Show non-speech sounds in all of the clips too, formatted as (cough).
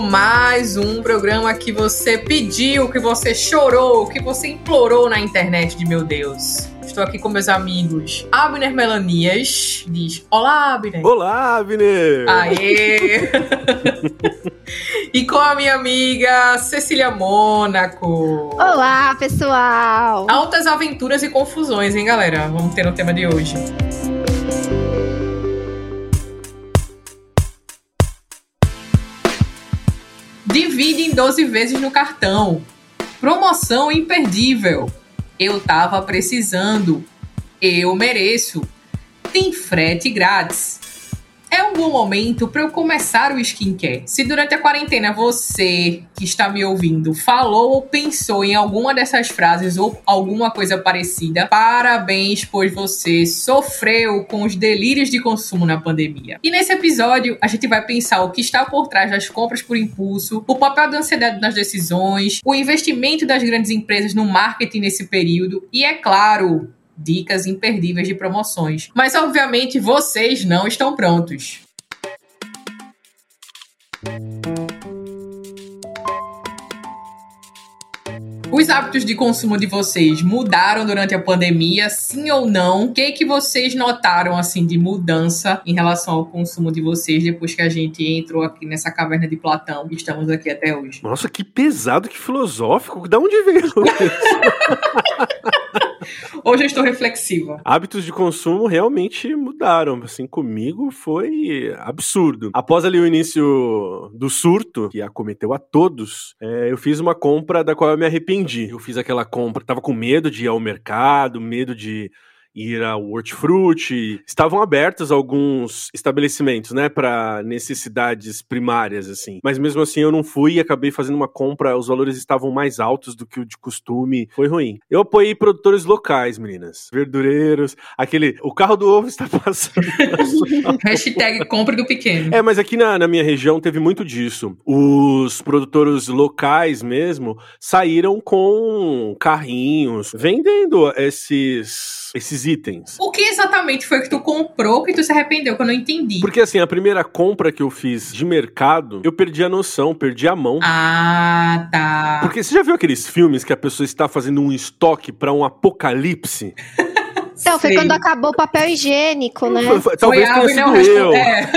mais um programa que você pediu, que você chorou, que você implorou na internet de meu Deus. Estou aqui com meus amigos Abner Melanias. Diz: Olá, Abner. Olá, Abner. Aê! (laughs) e com a minha amiga Cecília Mônaco. Olá, pessoal. Altas aventuras e confusões, hein, galera? Vamos ter no tema de hoje. Divide em 12 vezes no cartão. Promoção imperdível. Eu tava precisando. Eu mereço. Tem frete grátis é um bom momento para eu começar o skincare. Se durante a quarentena você que está me ouvindo falou ou pensou em alguma dessas frases ou alguma coisa parecida, parabéns, pois você sofreu com os delírios de consumo na pandemia. E nesse episódio a gente vai pensar o que está por trás das compras por impulso, o papel da ansiedade nas decisões, o investimento das grandes empresas no marketing nesse período e, é claro, dicas imperdíveis de promoções. Mas obviamente vocês não estão prontos. Os hábitos de consumo de vocês mudaram durante a pandemia, sim ou não? O que que vocês notaram assim de mudança em relação ao consumo de vocês depois que a gente entrou aqui nessa caverna de Platão e estamos aqui até hoje? Nossa, que pesado, que filosófico. Da onde veio isso? (laughs) (laughs) Hoje eu estou reflexiva. Hábitos de consumo realmente mudaram. Assim, comigo foi absurdo. Após ali o início do surto, que acometeu a todos, é, eu fiz uma compra da qual eu me arrependi. Eu fiz aquela compra, tava com medo de ir ao mercado, medo de ir ao Hortifruti. Estavam abertos alguns estabelecimentos, né, para necessidades primárias, assim. Mas mesmo assim eu não fui e acabei fazendo uma compra, os valores estavam mais altos do que o de costume. Foi ruim. Eu apoiei produtores locais, meninas. Verdureiros, aquele. O carro do ovo está passando. (laughs) Hashtag compre do pequeno. É, mas aqui na, na minha região teve muito disso. Os produtores locais mesmo saíram com carrinhos vendendo esses esses itens. O que exatamente foi que tu comprou que tu se arrependeu, que eu não entendi? Porque assim, a primeira compra que eu fiz de mercado, eu perdi a noção, perdi a mão. Ah, tá. Porque você já viu aqueles filmes que a pessoa está fazendo um estoque para um apocalipse? (laughs) Então, foi quando acabou o papel higiênico, né? Foi, foi, talvez foi tenha sido eu. É.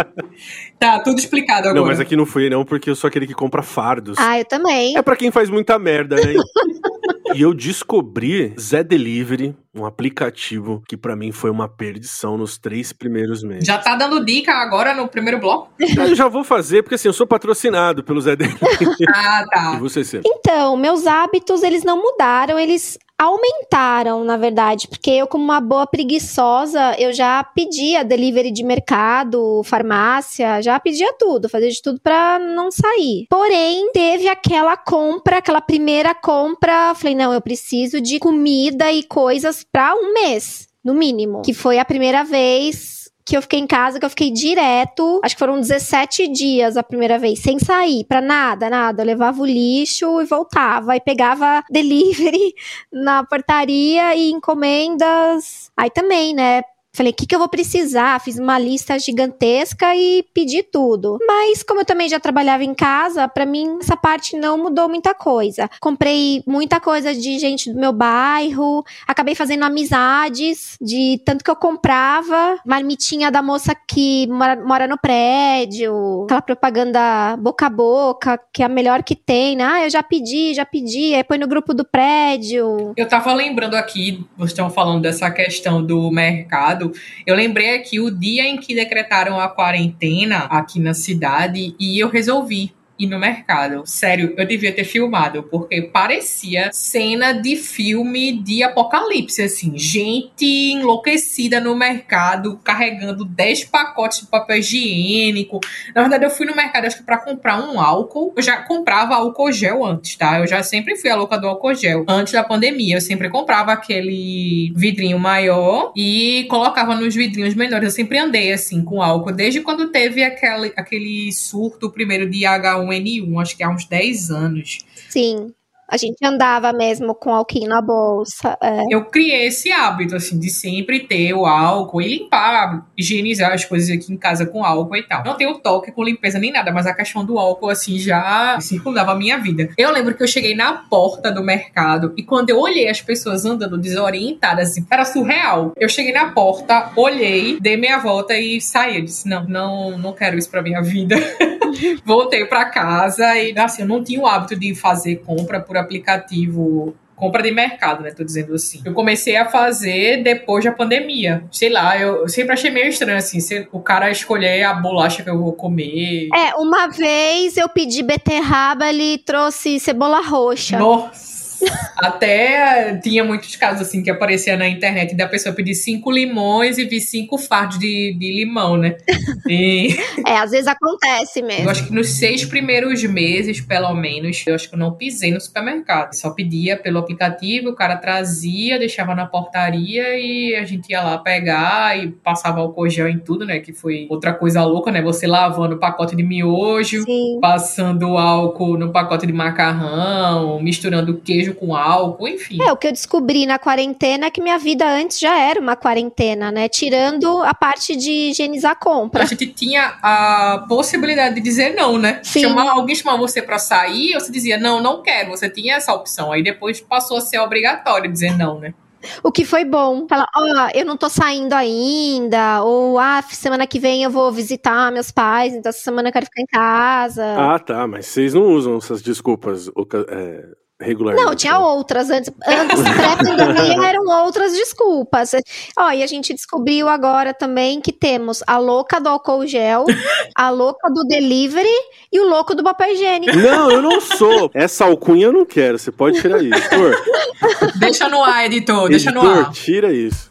(laughs) tá, tudo explicado agora. Não, mas aqui não foi não, porque eu sou aquele que compra fardos. Ah, eu também. É para quem faz muita merda, né? (laughs) E eu descobri Zé Delivery, um aplicativo que para mim foi uma perdição nos três primeiros meses. Já tá dando dica agora no primeiro bloco? Eu já vou fazer, porque assim, eu sou patrocinado pelo Zé Delivery. (laughs) ah, tá. E você, Cê? Então, meus hábitos, eles não mudaram, eles aumentaram, na verdade, porque eu, como uma boa preguiçosa, eu já pedia delivery de mercado, farmácia, já pedia tudo, fazia de tudo para não sair. Porém, teve aquela compra, aquela primeira compra, falei, não, eu preciso de comida e coisas para um mês, no mínimo, que foi a primeira vez que eu fiquei em casa, que eu fiquei direto, acho que foram 17 dias a primeira vez, sem sair, pra nada, nada. Eu levava o lixo e voltava, e pegava (laughs) delivery na portaria e encomendas. Aí também, né? Falei, o que, que eu vou precisar? Fiz uma lista gigantesca e pedi tudo. Mas, como eu também já trabalhava em casa, para mim essa parte não mudou muita coisa. Comprei muita coisa de gente do meu bairro, acabei fazendo amizades de tanto que eu comprava. Marmitinha da moça que mora, mora no prédio, aquela propaganda boca a boca, que é a melhor que tem, né? Ah, eu já pedi, já pedi, aí põe no grupo do prédio. Eu tava lembrando aqui, vocês estão falando dessa questão do mercado eu lembrei aqui o dia em que decretaram a quarentena aqui na cidade e eu resolvi ir no mercado. Sério, eu devia ter filmado, porque parecia cena de filme de apocalipse, assim. Gente enlouquecida no mercado, carregando 10 pacotes de papel higiênico. Na verdade, eu fui no mercado, acho que pra comprar um álcool. Eu já comprava álcool gel antes, tá? Eu já sempre fui a louca do álcool gel. Antes da pandemia, eu sempre comprava aquele vidrinho maior e colocava nos vidrinhos menores. Eu sempre andei, assim, com álcool. Desde quando teve aquele, aquele surto primeiro de H1 N1, acho que há uns 10 anos. Sim. A gente andava mesmo com alquinho na bolsa. É. Eu criei esse hábito, assim, de sempre ter o álcool e limpar, higienizar as coisas aqui em casa com álcool e tal. Não tenho toque com limpeza nem nada, mas a questão do álcool, assim, já circulava a minha vida. Eu lembro que eu cheguei na porta do mercado e quando eu olhei as pessoas andando desorientadas, assim, era surreal. Eu cheguei na porta, olhei, dei meia volta e saí. Eu disse, não, não, não quero isso pra minha vida. (laughs) Voltei para casa e, assim, eu não tinha o hábito de fazer compra por aplicativo compra de mercado, né? Tô dizendo assim. Eu comecei a fazer depois da pandemia. Sei lá, eu sempre achei meio estranho, assim, o cara escolher a bolacha que eu vou comer. É, uma vez eu pedi beterraba, ele trouxe cebola roxa. Nossa! Até tinha muitos casos assim que aparecia na internet da pessoa pedir cinco limões e vir cinco fardos de, de limão, né? E... (laughs) É, às vezes acontece mesmo. Eu acho que nos seis primeiros meses, pelo menos, eu acho que eu não pisei no supermercado. Só pedia pelo aplicativo, o cara trazia, deixava na portaria e a gente ia lá pegar e passava álcool gel em tudo, né? Que foi outra coisa louca, né? Você lavando o pacote de miojo, Sim. passando álcool no pacote de macarrão, misturando queijo com álcool, enfim. É, o que eu descobri na quarentena é que minha vida antes já era uma quarentena, né? Tirando a parte de higienizar a compra. A gente tinha a possibilidade de dizer não, né? Sim. Chamar, alguém chamar você para sair, você dizia, não, não quero. Você tinha essa opção. Aí depois passou a ser obrigatório dizer não, né? O que foi bom. Falar, ó, oh, eu não tô saindo ainda, ou ah, semana que vem eu vou visitar meus pais, então essa semana eu quero ficar em casa. Ah, tá, mas vocês não usam essas desculpas é, regularmente. Não, tinha outras. Antes, antes pré-pandemia (laughs) eram outras desculpas. Ó, e a gente descobriu agora também que temos a louca do álcool gel, a louca do delivery e o louco do papel higiênico. Não, eu não sou. Essa alcunha eu não quero. Você pode tirar isso, editor. Deixa no ar, editor. Deixa editor, no ar. tira isso.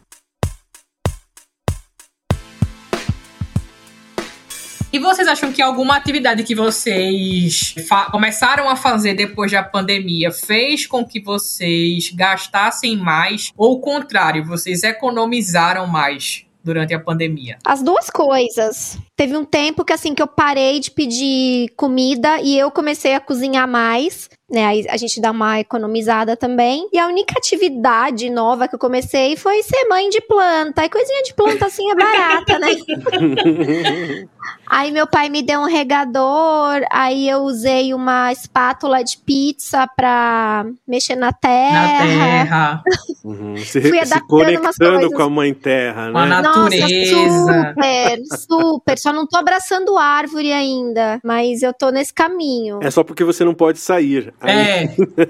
E vocês acham que alguma atividade que vocês começaram a fazer depois da pandemia fez com que vocês gastassem mais? Ou o contrário, vocês economizaram mais? durante a pandemia? As duas coisas. Teve um tempo que assim que eu parei de pedir comida e eu comecei a cozinhar mais, né? Aí a gente dá uma economizada também. E a única atividade nova que eu comecei foi ser mãe de planta. E coisinha de planta assim é barata, né? (laughs) aí meu pai me deu um regador, aí eu usei uma espátula de pizza pra mexer na terra. Na terra. Uhum. (laughs) Se, Fui se conectando com a mãe terra, né? Com a natureza. Nossa, super, super. Só não tô abraçando árvore ainda, mas eu tô nesse caminho. É só porque você não pode sair. É.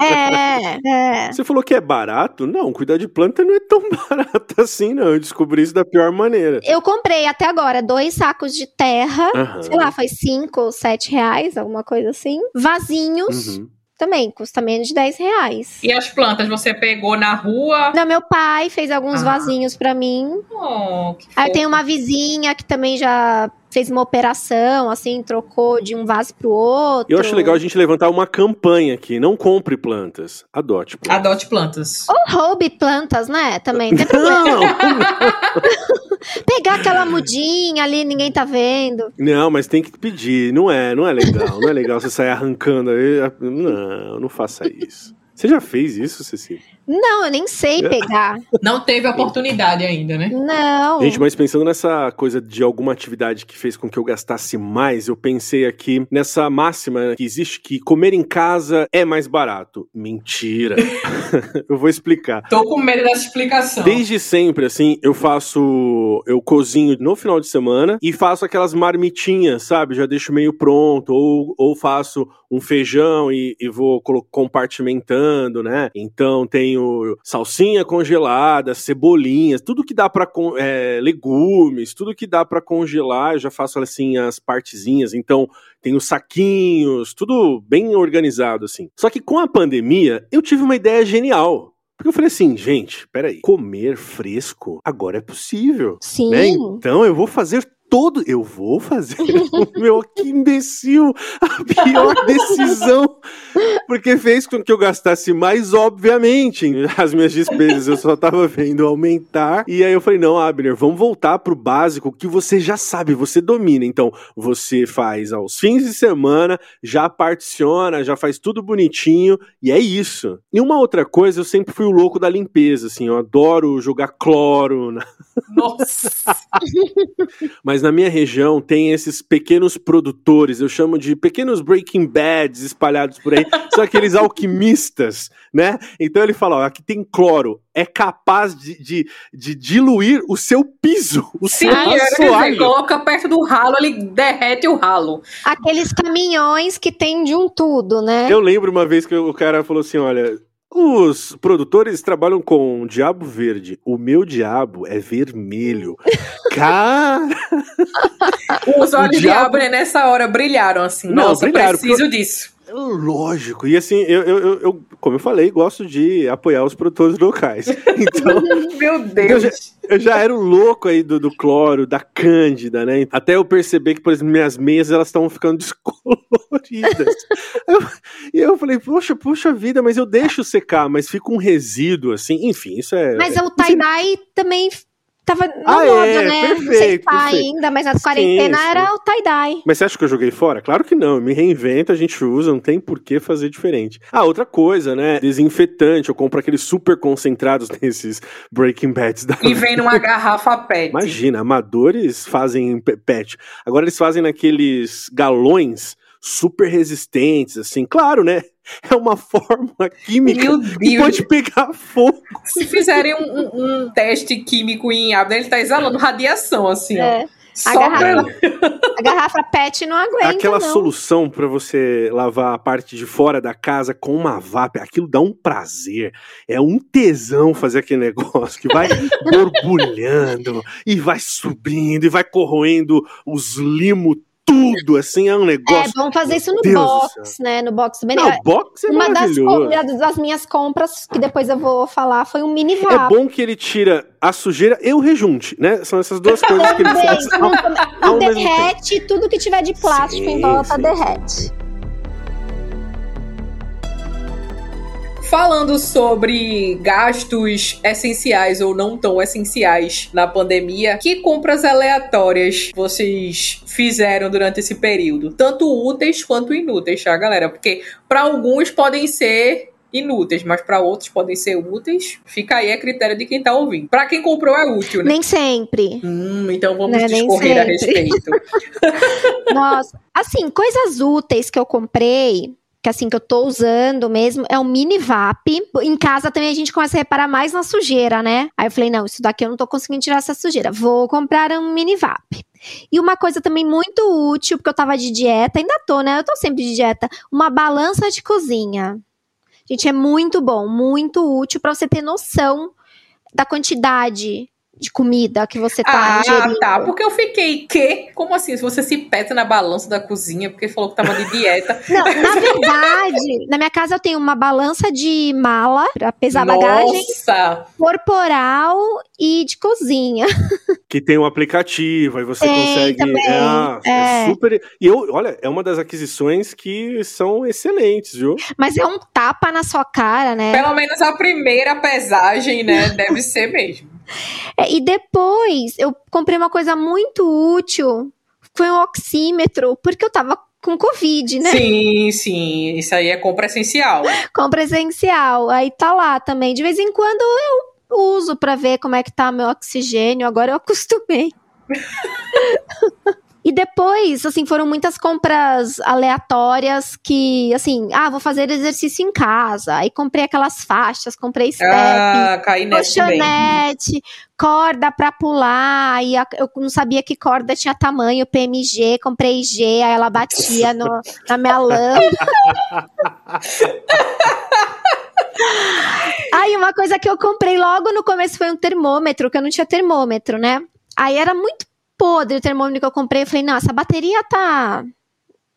é, é. Você falou que é barato? Não, cuidar de planta não é tão (laughs) barato assim, não. Eu descobri isso da pior maneira. Eu comprei até agora dois sacos de terra, uhum. sei lá, foi cinco ou sete reais, alguma coisa assim. Vasinhos. Uhum também, custa menos de 10 reais. E as plantas você pegou na rua? Não, meu pai fez alguns ah. vasinhos para mim. Oh, que Aí tem uma vizinha que também já fez uma operação, assim, trocou de um vaso pro outro. Eu acho legal a gente levantar uma campanha aqui. Não compre plantas, adote plantas. Adote plantas. Ou roube plantas, né? Também tem problema. (laughs) Pegar aquela mudinha ali, ninguém tá vendo. Não, mas tem que pedir. Não é, não é legal. Não é legal você sair arrancando. Não, não faça isso. Você já fez isso, Cecília? Não, eu nem sei pegar. Não teve oportunidade ainda, né? Não. Gente, mas pensando nessa coisa de alguma atividade que fez com que eu gastasse mais, eu pensei aqui nessa máxima que existe que comer em casa é mais barato. Mentira. (laughs) eu vou explicar. Tô com medo dessa explicação. Desde sempre, assim, eu faço. Eu cozinho no final de semana e faço aquelas marmitinhas, sabe? Já deixo meio pronto. Ou, ou faço um feijão e, e vou compartimentando, né? Então tenho tenho salsinha congelada, cebolinhas, tudo que dá para é, legumes, tudo que dá para congelar, eu já faço assim as partezinhas. Então tenho saquinhos, tudo bem organizado assim. Só que com a pandemia eu tive uma ideia genial. Porque eu falei assim, gente, peraí, comer fresco agora é possível. Sim. Né? Então eu vou fazer todo. Eu vou fazer. (laughs) Meu, que imbecil! A pior (laughs) decisão. Porque fez com que eu gastasse mais, obviamente, as minhas despesas. Eu só tava vendo aumentar. E aí eu falei: não, Abner, vamos voltar pro básico que você já sabe, você domina. Então, você faz aos fins de semana, já particiona, já faz tudo bonitinho. E é isso. E uma outra coisa, eu sempre fui o louco da limpeza, assim. Eu adoro jogar cloro. Na... Nossa! (laughs) Mas na minha região tem esses pequenos produtores, eu chamo de pequenos Breaking Bads espalhados por aí, (laughs) são aqueles alquimistas, né? Então ele fala: ó, aqui tem cloro, é capaz de, de, de diluir o seu piso, o Sim, seu assoalho. coloca perto do ralo, ele derrete o ralo. Aqueles caminhões que tem de um tudo, né? Eu lembro uma vez que o cara falou assim: olha. Os produtores trabalham com diabo verde. O meu diabo é vermelho. (laughs) Cara! Os olhos de diabo... Abner nessa hora brilharam assim. Não, Nossa, brilharam, preciso eu... disso. Lógico, e assim, eu, eu, eu, como eu falei, gosto de apoiar os produtores locais. (laughs) Então, meu Deus! Eu já, eu já era o louco aí do, do cloro, da cândida, né? Até eu perceber que, por exemplo, minhas meias elas estão ficando (laughs) descoloridas. eu, e eu falei, poxa, poxa vida, mas eu deixo secar, mas fica um resíduo assim, enfim, isso é. Mas é o tie-dye também tava na ah, moda, é, né? Perfeito, não sei se tá ainda, mas na quarentena sim, sim. era o tie-dye. Mas você acha que eu joguei fora? Claro que não, me reinvento, a gente usa, não tem por que fazer diferente. Ah, outra coisa, né? Desinfetante, eu compro aqueles super concentrados (laughs) nesses Breaking Bads. Da e vem numa garrafa PET. Imagina, amadores fazem PET. Agora eles fazem naqueles galões super resistentes, assim, claro, né? É uma fórmula química que pode pegar fogo. Se fizerem um, um, um teste químico em Abner, ele tá exalando radiação, assim, é. ó. A garrafa, a garrafa, PET não aguenta. Aquela não. solução para você lavar a parte de fora da casa com uma VAP, aquilo dá um prazer. É um tesão fazer aquele negócio que vai borbulhando e vai subindo e vai corroendo os limos tudo, assim, é um negócio. É, vamos fazer isso no Deus box, né? No box do Não, o box é Uma das, das, minhas compras, que depois eu vou falar, foi um mini vapo. É bom que ele tira a sujeira e o rejunte, né? São essas duas coisas que ele faz. Ao, ao derrete, tudo que tiver de plástico sim, em volta sim. derrete. Falando sobre gastos essenciais ou não tão essenciais na pandemia, que compras aleatórias vocês fizeram durante esse período? Tanto úteis quanto inúteis, tá, galera? Porque para alguns podem ser inúteis, mas para outros podem ser úteis. Fica aí a critério de quem tá ouvindo. Para quem comprou é útil, né? Nem sempre. Hum, então vamos né? discorrer a respeito. (laughs) Nossa, assim, coisas úteis que eu comprei que assim que eu tô usando mesmo, é um mini VAP. Em casa também a gente começa a reparar mais na sujeira, né? Aí eu falei, não, isso daqui eu não tô conseguindo tirar essa sujeira. Vou comprar um mini VAP. E uma coisa também muito útil, porque eu tava de dieta, ainda tô, né? Eu tô sempre de dieta. Uma balança de cozinha. Gente, é muito bom, muito útil para você ter noção da quantidade de comida que você tá ah, ingerindo. Ah, tá. Porque eu fiquei, que? Como assim? Se você se peta na balança da cozinha, porque falou que tava de dieta. (laughs) Não, na verdade, na minha casa eu tenho uma balança de mala pra pesar Nossa. bagagem. Corporal e de cozinha. (laughs) Que tem um aplicativo, aí você tem, consegue. Também. É, é. é super. E eu, olha, é uma das aquisições que são excelentes, viu? Mas é um tapa na sua cara, né? Pelo menos a primeira pesagem, né? Deve ser mesmo. É, e depois eu comprei uma coisa muito útil, foi um oxímetro, porque eu tava com Covid, né? Sim, sim. Isso aí é compra essencial. (laughs) compra essencial. Aí tá lá também. De vez em quando eu uso para ver como é que tá meu oxigênio. Agora eu acostumei. (laughs) E depois, assim, foram muitas compras aleatórias que, assim, ah, vou fazer exercício em casa. Aí comprei aquelas faixas, comprei step, ah, colchonete, corda pra pular. E eu não sabia que corda tinha tamanho, PMG, comprei G, aí ela batia no, na minha lâmpada. (laughs) aí uma coisa que eu comprei logo no começo foi um termômetro, que eu não tinha termômetro, né? Aí era muito podre o termômetro que eu comprei. Eu falei, não, essa bateria tá.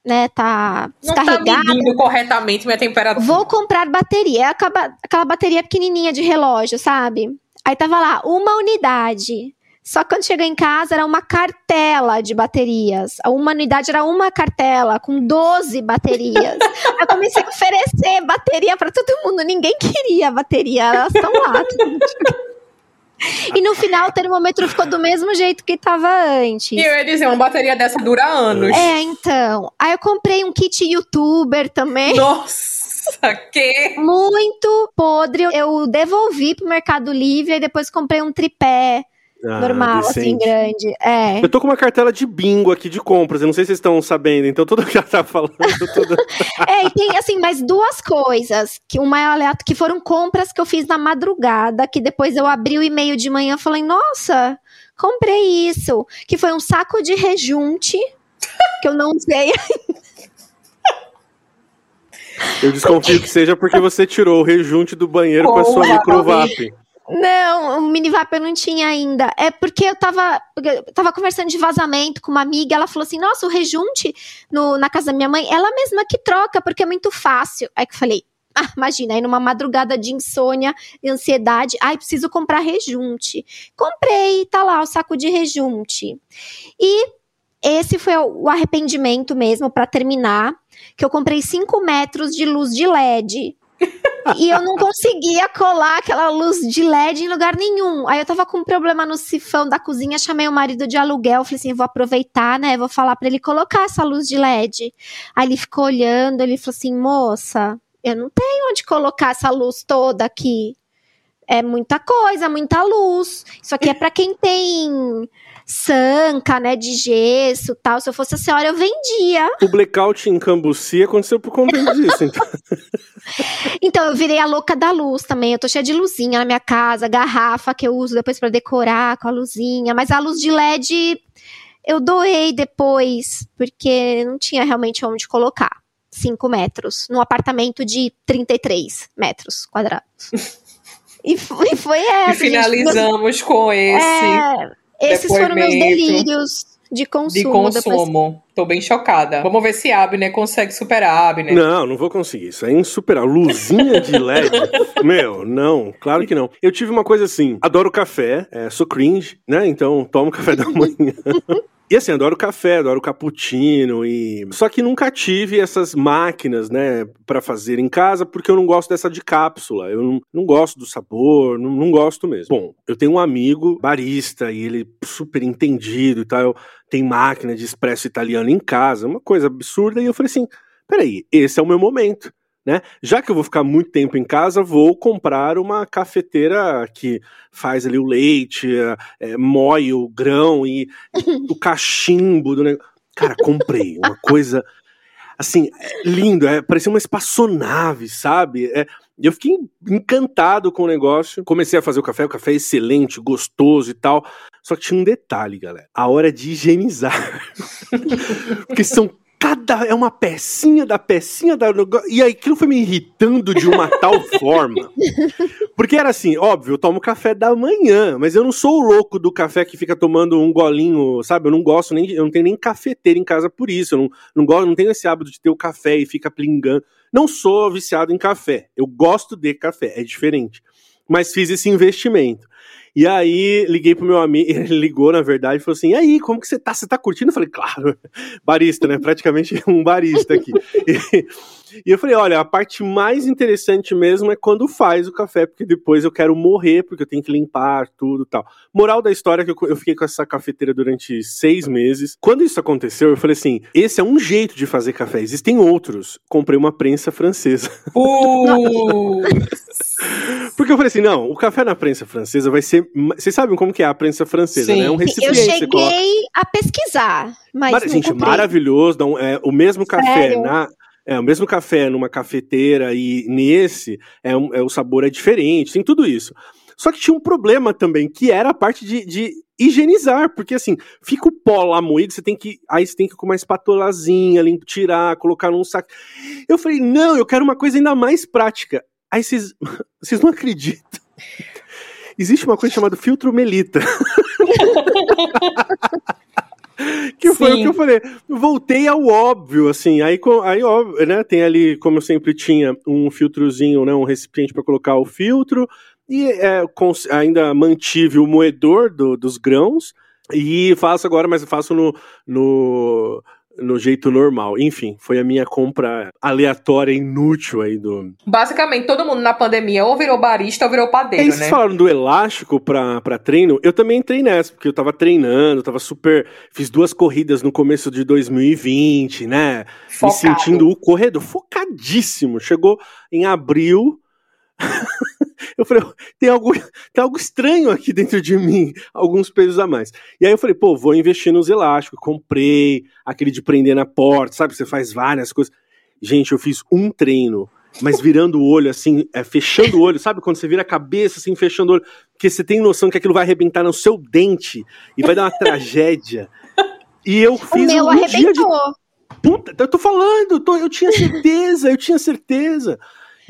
Né, tá descarregada. Não tá corretamente minha temperatura. Vou comprar bateria. É aquela, bateria pequenininha de relógio, sabe? Aí tava lá, uma unidade. Só que quando chegou em casa era uma cartela de baterias. A uma unidade era uma cartela com 12 baterias. (laughs) eu comecei a oferecer bateria para todo mundo. Ninguém queria bateria, elas estão lá. E no final o termômetro ficou do mesmo jeito que estava antes. E eu ia dizer, uma bateria dessa dura anos. É, então. Aí eu comprei um kit youtuber também. Nossa, que? Muito podre. Eu devolvi pro Mercado Livre e depois comprei um tripé ah, normal, assim, decente. assim, grande. É. Eu tô com uma cartela de bingo aqui de compras, eu não sei se vocês estão sabendo, então tudo (laughs) que ela tá falando. Tudo... (laughs) é, e tem, assim, mais duas coisas. Que uma é aleatória, que foram compras que eu fiz na madrugada, que depois eu abri o e-mail de manhã e falei, nossa, comprei isso. Que foi um saco de rejunte, que eu não sei (laughs) Eu desconfio que seja porque você tirou o rejunte do banheiro com a sua microvap. Não, o minivap eu não tinha ainda. É porque eu tava, eu tava conversando de vazamento com uma amiga, ela falou assim: nossa, o rejunte no, na casa da minha mãe, ela mesma que troca, porque é muito fácil. Aí que eu falei. Ah, imagina, aí numa madrugada de insônia e ansiedade, ai, preciso comprar rejunte. Comprei, tá lá o saco de rejunte. E esse foi o arrependimento mesmo, para terminar, que eu comprei 5 metros de luz de LED e eu não conseguia colar aquela luz de LED em lugar nenhum. Aí eu tava com um problema no sifão da cozinha, chamei o marido de aluguel, falei assim, vou aproveitar, né, vou falar para ele colocar essa luz de LED. Aí ele ficou olhando, ele falou assim, moça, eu não tenho onde colocar essa luz toda aqui. É muita coisa, muita luz. Isso aqui é para quem tem sanca, né, de gesso tal. Se eu fosse a senhora, eu vendia. O blackout em Cambuci aconteceu por conta (laughs) disso, então. então, eu virei a louca da luz também. Eu tô cheia de luzinha na minha casa, garrafa que eu uso depois para decorar com a luzinha. Mas a luz de LED eu doei depois, porque não tinha realmente onde colocar. 5 metros, num apartamento de 33 metros quadrados. (laughs) E foi, e foi essa. E finalizamos gente. com esse. É, esses foram meus delírios de consumo. De consumo. Depois... Tô bem chocada. Vamos ver se a Abner consegue superar a Abner. Não, não vou conseguir. Isso é insuperável. Luzinha de LED. (laughs) Meu, não. Claro que não. Eu tive uma coisa assim. Adoro café. É, sou cringe, né? Então tomo café da manhã. (laughs) E assim, adoro café, adoro cappuccino e só que nunca tive essas máquinas, né, para fazer em casa, porque eu não gosto dessa de cápsula. Eu não, não gosto do sabor, não, não, gosto mesmo. Bom, eu tenho um amigo barista e ele super entendido e tal, tem máquina de espresso italiano em casa, uma coisa absurda e eu falei assim: "Peraí, esse é o meu momento né? Já que eu vou ficar muito tempo em casa, vou comprar uma cafeteira que faz ali o leite, é, moe o grão e o (laughs) cachimbo do negócio. Cara, comprei uma coisa assim, é lindo, é, parecia uma espaçonave, sabe? É, eu fiquei encantado com o negócio. Comecei a fazer o café, o café é excelente, gostoso e tal. Só que tinha um detalhe, galera. A hora de higienizar. (laughs) Porque são cada é uma pecinha da pecinha da e aí aquilo foi me irritando de uma (laughs) tal forma. Porque era assim, óbvio, eu tomo café da manhã, mas eu não sou o louco do café que fica tomando um golinho, sabe? Eu não gosto nem, eu não tenho nem cafeteira em casa por isso, eu não, não gosto, não tenho esse hábito de ter o café e fica plingando. Não sou viciado em café. Eu gosto de café, é diferente. Mas fiz esse investimento. E aí liguei pro meu amigo, (laughs) ele ligou, na verdade, e falou assim: e aí, como que você tá? Você tá curtindo? Eu falei, claro, (laughs) barista, né? Praticamente um barista aqui. e, (laughs) e, eu falei, olha, a parte mais interessante mesmo é quando faz o café, porque depois eu quero morrer, porque eu tenho que limpar tudo tal. Moral da história é que eu, eu fiquei com essa cafeteira durante seis meses. Quando isso aconteceu, eu falei assim: esse é um jeito de fazer café, existem outros. Comprei uma prensa francesa. Uh! porque eu falei assim: não, o café na prensa francesa vai ser vocês sabem como que é a prensa francesa, Sim. né? É um recipiente. Eu cheguei coloca... a pesquisar, mas. Mar... Gente, comprei. maravilhoso. Não, é, o mesmo café Sério? na. É, o mesmo café numa cafeteira e nesse, é, um, é, o sabor é diferente, tem tudo isso. Só que tinha um problema também, que era a parte de, de higienizar, porque assim, fica o pó lá moído, você tem que. Aí você tem que com uma espatulazinha, tirar, colocar num saco. Eu falei, não, eu quero uma coisa ainda mais prática. Aí vocês, (laughs) vocês não acreditam existe uma coisa chamada filtro Melita. (laughs) que foi Sim. o que eu falei. Voltei ao óbvio, assim. Aí, aí óbvio, né? Tem ali, como eu sempre tinha, um filtrozinho, né? Um recipiente para colocar o filtro. E é, ainda mantive o moedor do, dos grãos e faço agora, mas faço no, no no jeito normal. Enfim, foi a minha compra aleatória, inútil aí do. Basicamente, todo mundo na pandemia ou virou barista ou virou padeiro, Eles né? falaram do elástico pra, pra treino. Eu também entrei nessa, porque eu tava treinando, tava super. Fiz duas corridas no começo de 2020, né? Focado. Me sentindo o corredor, focadíssimo. Chegou em abril. (laughs) eu falei, tem algo, tem algo estranho aqui dentro de mim, alguns pesos a mais. E aí eu falei, pô, vou investir nos elásticos, comprei aquele de prender na porta, sabe? Você faz várias coisas. Gente, eu fiz um treino, mas virando o olho, assim, é, fechando o olho, sabe? Quando você vira a cabeça, assim, fechando o olho, porque você tem noção que aquilo vai arrebentar no seu dente e vai dar uma tragédia. E eu fiz o meu um arrebentou. dia de... Puta, eu tô falando, eu, tô, eu tinha certeza, eu tinha certeza.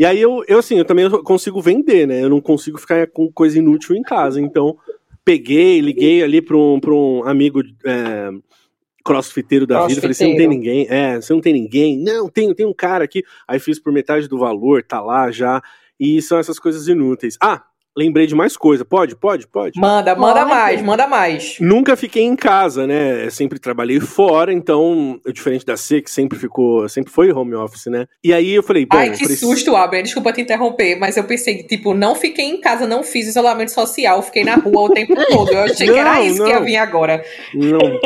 E aí eu, eu assim, eu também consigo vender, né? Eu não consigo ficar com coisa inútil em casa. Então, peguei, liguei ali para um, pra um amigo é, crossfiteiro da vida. Falei, você não tem ninguém? É, você não tem ninguém? Não, tem, tem um cara aqui. Aí fiz por metade do valor, tá lá já. E são essas coisas inúteis. Ah, lembrei de mais coisa. Pode, pode, pode? Manda, manda mais, manda mais. Nunca fiquei em casa, né? sempre trabalhei fora, então, diferente da C, que sempre ficou, sempre foi home office, né? E aí eu falei, bom... Ai, que preciso... susto, Abner, desculpa te interromper, mas eu pensei, tipo, não fiquei em casa, não fiz isolamento social, fiquei na rua o tempo (laughs) todo. Eu achei não, que era isso não. que ia vir agora. Não.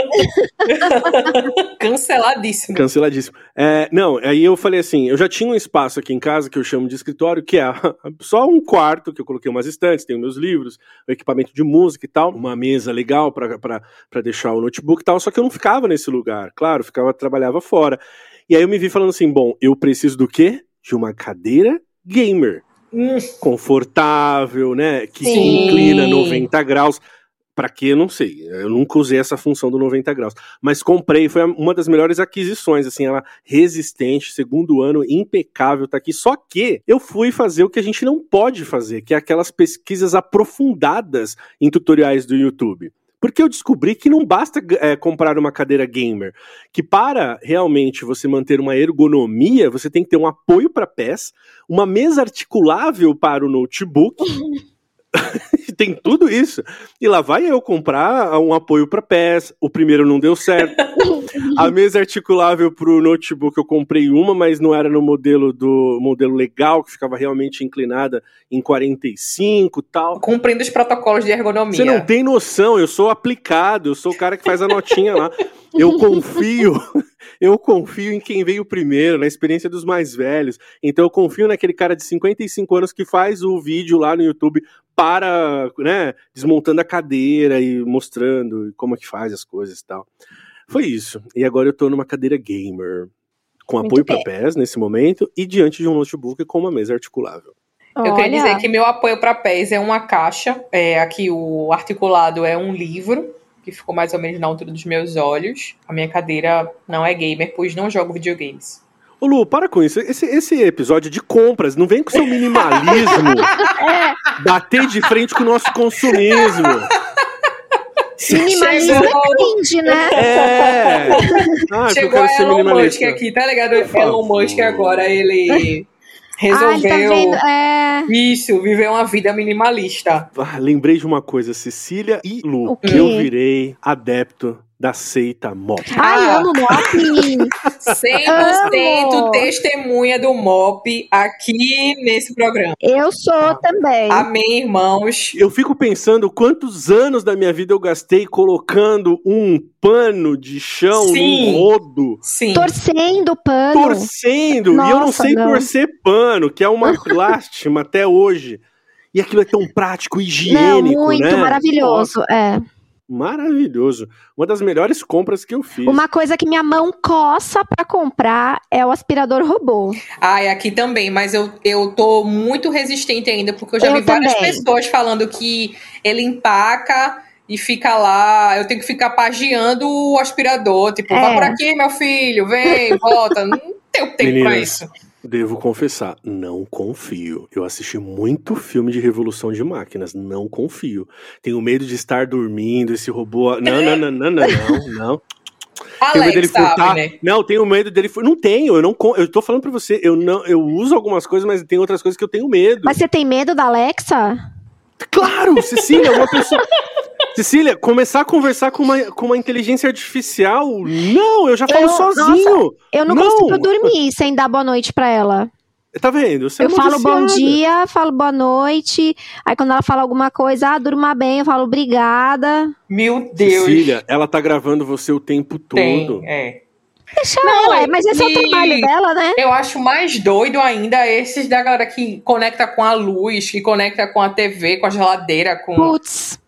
(laughs) Canceladíssimo. Canceladíssimo. É, não, aí eu falei assim, eu já tinha um espaço aqui em casa que eu chamo de escritório, que é (laughs) só um quarto, que eu coloquei umas estantes, tenho meus livros, o equipamento de música e tal, uma mesa legal para deixar o notebook e tal, só que eu não ficava nesse lugar, claro, ficava trabalhava fora. E aí eu me vi falando assim, bom, eu preciso do quê? De uma cadeira gamer. Hum. Confortável, né? Que Sim. se inclina 90 graus. Para que eu não sei. Eu nunca usei essa função do 90 graus, mas comprei, foi uma das melhores aquisições, assim, ela resistente, segundo ano, impecável, tá aqui. Só que eu fui fazer o que a gente não pode fazer, que é aquelas pesquisas aprofundadas em tutoriais do YouTube. Porque eu descobri que não basta é, comprar uma cadeira gamer, que para realmente você manter uma ergonomia, você tem que ter um apoio para pés, uma mesa articulável para o notebook. (laughs) (laughs) tem tudo isso. E lá vai eu comprar um apoio para pés. O primeiro não deu certo. (laughs) a mesa articulável para o notebook eu comprei uma, mas não era no modelo do modelo legal, que ficava realmente inclinada em 45 tal. Cumprindo os protocolos de ergonomia. Você não tem noção, eu sou aplicado, eu sou o cara que faz a notinha lá. Eu confio, eu confio em quem veio primeiro, na experiência dos mais velhos. Então eu confio naquele cara de 55 anos que faz o vídeo lá no YouTube para, né, desmontando a cadeira e mostrando como é que faz as coisas e tal. Foi isso. E agora eu tô numa cadeira gamer, com Muito apoio para pés nesse momento e diante de um notebook com uma mesa articulável. Eu queria dizer que meu apoio para pés é uma caixa, é, aqui o articulado é um livro, que ficou mais ou menos na altura dos meus olhos. A minha cadeira não é gamer, pois não jogo videogames. Ô Lu, para com isso. Esse, esse episódio de compras, não vem com seu minimalismo (laughs) é. bater de frente com o nosso consumismo. (laughs) Minimalista depende, né? É. (laughs) Ah, Chegou a Elon Musk aqui, tá ligado? Elon Musk agora, ele resolveu ah, tá é... isso, viver uma vida minimalista. Ah, lembrei de uma coisa, Cecília e Lu. Eu virei adepto da seita MOP. Ai, ah. amo MOP! 100% (laughs) testemunha do MOP aqui nesse programa. Eu sou também. Amém, irmãos. Eu fico pensando quantos anos da minha vida eu gastei colocando um pano de chão Sim. num rodo. Sim. Torcendo o pano. Torcendo. Nossa, e eu não sei não. torcer pano, que é uma lástima até hoje. E aquilo é tão prático, higiênico, não, muito né? maravilhoso, Nossa. é. Maravilhoso. Uma das melhores compras que eu fiz. Uma coisa que minha mão coça para comprar é o aspirador robô. Ai, aqui também, mas eu, eu tô muito resistente ainda, porque eu já eu vi também. várias pessoas falando que ele empaca e fica lá. Eu tenho que ficar pagiando o aspirador. Tipo, é. vá por aqui, meu filho, vem, volta. Não tenho tempo Meninas, pra isso. Devo confessar, não confio. Eu assisti muito filme de revolução de máquinas, não confio. Tenho medo de estar dormindo, esse robô. Não, não, não, não, não, não, não. (laughs) Alex, tenho medo dele furtar. Né? Não, tenho medo dele. Não tenho, eu não. Eu tô falando pra você, eu não, eu uso algumas coisas, mas tem outras coisas que eu tenho medo. Mas você tem medo da Alexa? Claro, Cecília, uma pessoa. Cecília, começar a conversar com uma, com uma inteligência artificial? Não, eu já falo Eu- sozinho. nossa, Eu não, Não. consigo dormir sem dar boa noite pra ela. Tá vendo? Você é eu uma falo bom dia, falo boa noite. Aí quando ela fala alguma coisa, ah, durma bem, eu falo obrigada. Meu Deus. Cecília, ela tá gravando você o tempo todo. Tem, é. Deixa Não, ela, é, mas esse é o trabalho dela, né? Eu acho mais doido ainda esses da galera que conecta com a luz, que conecta com a TV, com a geladeira, com. Putz,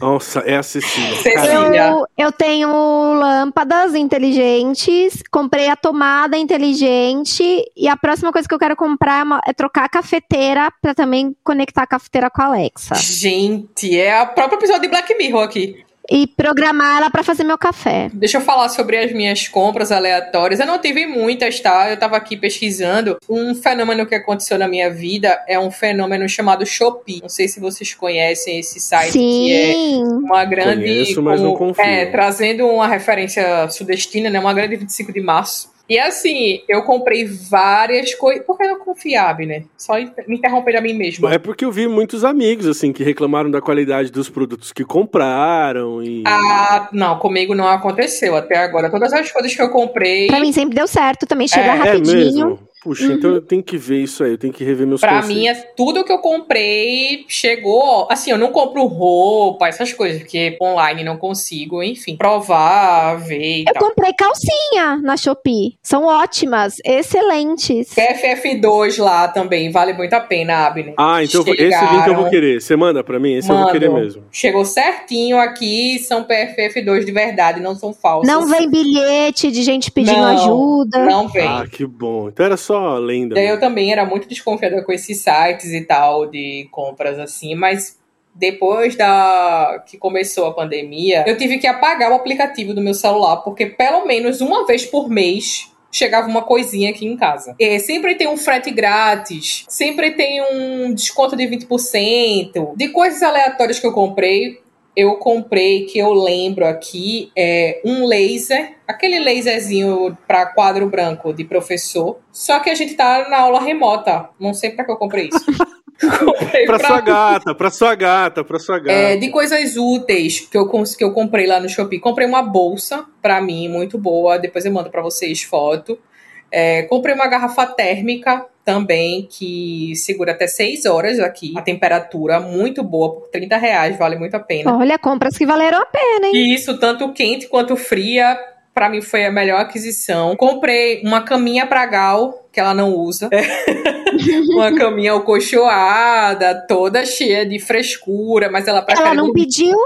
Nossa, é a Cecília. Cecília. Eu, eu tenho lâmpadas inteligentes, comprei a tomada inteligente e a próxima coisa que eu quero comprar é, uma- é trocar a cafeteira pra também conectar a cafeteira com a Alexa. Gente, é a própria pessoa de Black Mirror aqui. E programar ela pra fazer meu café. Deixa eu falar sobre as minhas compras aleatórias. Eu não tive muitas, tá? Eu tava aqui pesquisando. Um fenômeno que aconteceu na minha vida é um fenômeno chamado Shopee. Não sei se vocês conhecem esse site que é Sim. uma grande. Conheço, mas não confio. É, trazendo uma referência sudestina, né? Uma grande 25 de março. E assim, eu comprei várias coisas. Porque eu não confiava, né? Só me interrompendo a mim mesma. É porque eu vi muitos amigos, assim, que reclamaram da qualidade dos produtos que compraram e... Ah, não, comigo não aconteceu até agora. Todas as coisas que eu comprei. Pra mim sempre deu certo, também chega É, é é rapidinho. mesmo? Puxa, então eu tenho que ver isso aí, eu tenho que rever meus Pra conceitos. mim, é tudo que eu comprei chegou. Assim, eu não compro roupa, essas coisas, porque online não consigo, enfim, provar, ver e Eu tal. comprei calcinha na Shopee. São ótimas, excelentes. FF2 lá também, vale muito a pena, Abner. Ah, então esse link eu Chegaram. vou querer. Você manda pra mim? Esse eu vou querer Mando. mesmo. Chegou certinho aqui, são PFF2 de verdade, não são falsos. Não vem bilhete de gente pedindo Não, ajuda. Não vem. Ah, que bom. Então era só lenda. Daí eu também era muito desconfiada com esses sites e tal de compras assim, mas depois da que começou a pandemia, eu tive que apagar o aplicativo do meu celular, porque pelo menos uma vez por mês chegava uma coisinha aqui em casa. E sempre tem um frete grátis, sempre tem um desconto de 20%. De coisas aleatórias que eu comprei, eu comprei, que eu lembro aqui, é um laser, aquele laserzinho para quadro branco de professor. Só que a gente tá na aula remota. Não sei pra que eu comprei isso. (laughs) comprei Pra sua gata, pra sua gata, pra sua gata. é, de coisas úteis que eu, que eu comprei lá no Shopee. Comprei uma bolsa pra mim, muito boa. Depois eu mando pra vocês foto. É, comprei uma garrafa térmica também, que segura até 6 horas aqui. A temperatura muito boa, por 30 reais, vale muito a pena. Olha, compras que valeram a pena, hein? E isso, tanto quente quanto fria, pra mim foi a melhor aquisição. Comprei uma caminha pra Gal, que ela não usa. (laughs) uma caminha alcochoada, toda cheia de frescura, mas ela prefere Ela não dormir- pediu.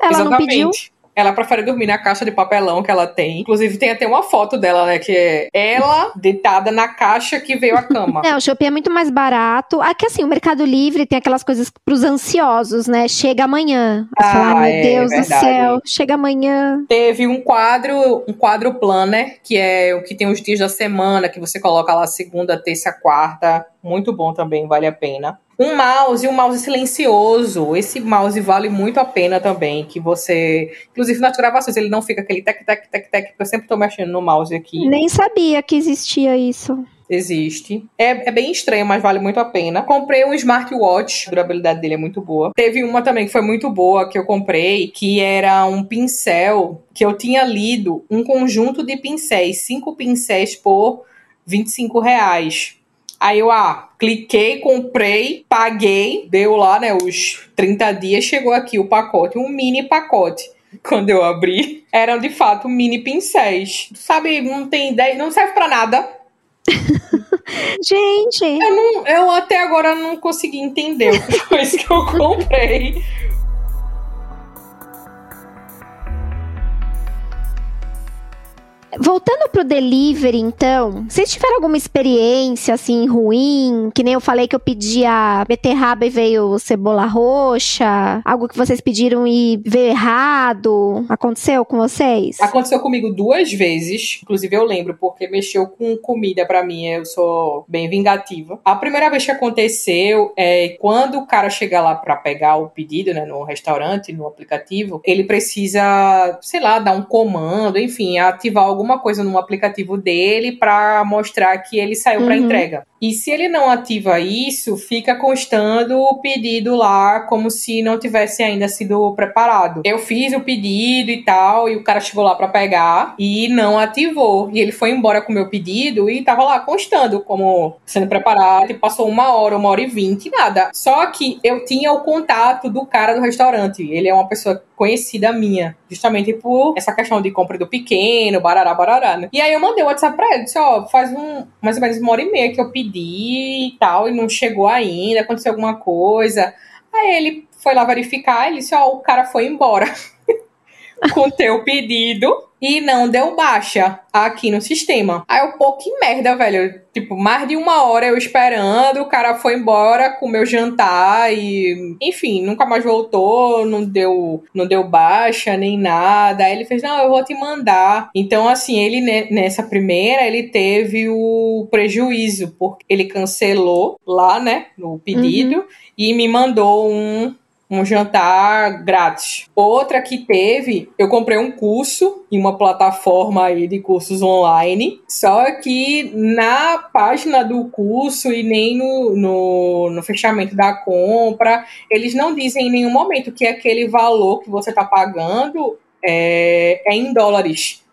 Ela não pediu. Ela prefere dormir na caixa de papelão que ela tem. Inclusive, tem até uma foto dela, né? Que é ela deitada na caixa que veio a cama. É, o Shopee é muito mais barato. Aqui, assim, o Mercado Livre tem aquelas coisas pros ansiosos, né? Chega amanhã. Ah, ai, meu é Deus do céu, chega amanhã. Teve um quadro, um quadro planner, que é o que tem os dias da semana, que você coloca lá segunda, terça, quarta. Muito bom também, vale a pena. Um mouse, um mouse silencioso. Esse mouse vale muito a pena também, que você... Inclusive nas gravações, ele não fica aquele tec, tec, tec, tec, porque eu sempre tô mexendo no mouse aqui. Nem sabia que existia isso. Existe. É, é bem estranho, mas vale muito a pena. Comprei um smartwatch, a durabilidade dele é muito boa. Teve uma também que foi muito boa que eu comprei, que era um pincel que eu tinha lido um conjunto de pincéis, cinco pincéis por 25 reais. Aí eu, ah, cliquei, comprei, paguei, deu lá, né, os 30 dias, chegou aqui o pacote, um mini pacote. (laughs) Quando eu abri, eram de fato mini pincéis. Sabe, não tem ideia, não serve pra nada. (laughs) Gente, Eu, não, eu até agora não consegui entender o que foi isso que eu comprei. Voltando pro delivery, então, vocês tiveram alguma experiência, assim, ruim? Que nem eu falei que eu pedia beterraba e veio cebola roxa? Algo que vocês pediram e veio errado? Aconteceu com vocês? Aconteceu comigo duas vezes, inclusive eu lembro, porque mexeu com comida pra mim, eu sou bem vingativa. A primeira vez que aconteceu é quando o cara chega lá pra pegar o pedido, né, no restaurante, no aplicativo, ele precisa, sei lá, dar um comando, enfim, ativar alguma alguma coisa no aplicativo dele para mostrar que ele saiu uhum. para entrega. E se ele não ativa isso, fica constando o pedido lá como se não tivesse ainda sido preparado. Eu fiz o pedido e tal, e o cara chegou lá para pegar e não ativou. E ele foi embora com o meu pedido e tava lá constando como sendo preparado. E passou uma hora, uma hora e vinte, nada. Só que eu tinha o contato do cara do restaurante. Ele é uma pessoa conhecida minha, justamente por essa questão de compra do pequeno, barará, barará, né? E aí eu mandei o WhatsApp pra ele, disse, ó, faz um, mais ou menos uma hora e meia que eu pedi e tal, e não chegou ainda, aconteceu alguma coisa. Aí ele foi lá verificar, ele disse, ó, o cara foi embora (laughs) com teu pedido e não deu baixa aqui no sistema. Aí eu, pô, que merda, velho. Tipo, mais de uma hora eu esperando, o cara foi embora com meu jantar e, enfim, nunca mais voltou, não deu, não deu baixa nem nada. Aí ele fez: "Não, eu vou te mandar". Então, assim, ele nessa primeira, ele teve o prejuízo porque ele cancelou lá, né, no pedido uhum. e me mandou um um jantar grátis. Outra que teve, eu comprei um curso em uma plataforma aí de cursos online, só que na página do curso e nem no, no, no fechamento da compra, eles não dizem em nenhum momento que aquele valor que você está pagando é, é em dólares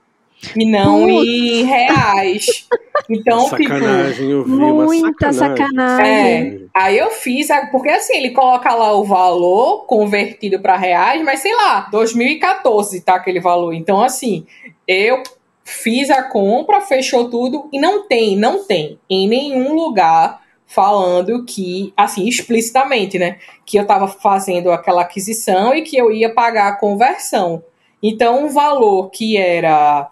e não Putz. em reais. Então, tipo, sacanagem, tipo. Eu vi muita sacanagem. sacanagem. É, aí eu fiz, porque assim, ele coloca lá o valor convertido para reais, mas sei lá, 2014 tá aquele valor. Então, assim, eu fiz a compra, fechou tudo e não tem, não tem em nenhum lugar falando que, assim, explicitamente, né, que eu estava fazendo aquela aquisição e que eu ia pagar a conversão. Então, o valor que era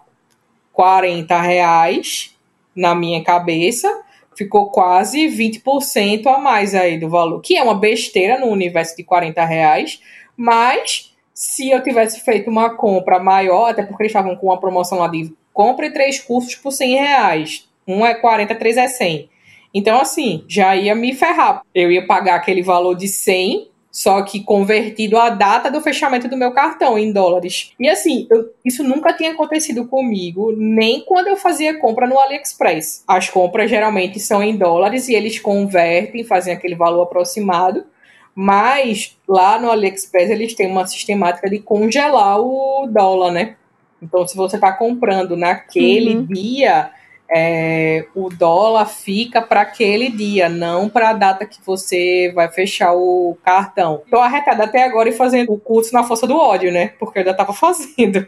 40 reais na minha cabeça, ficou quase 20% a mais aí do valor, que é uma besteira no universo de 40 reais, mas se eu tivesse feito uma compra maior, até porque eles estavam com uma promoção lá de compre três cursos por 100 reais, um é 40, três é 100. Então, assim, já ia me ferrar. Eu ia pagar aquele valor de 100 só que convertido à data do fechamento do meu cartão em dólares. E assim, eu, isso nunca tinha acontecido comigo, nem quando eu fazia compra no AliExpress. As compras geralmente são em dólares e eles convertem, fazem aquele valor aproximado. Mas lá no AliExpress eles têm uma sistemática de congelar o dólar, né? Então, se você está comprando naquele uhum. dia, é, o dólar fica para aquele dia, não para a data que você vai fechar o cartão. Tô arretada até agora e fazendo o curso na força do ódio, né? Porque eu ainda tava (laughs) fazendo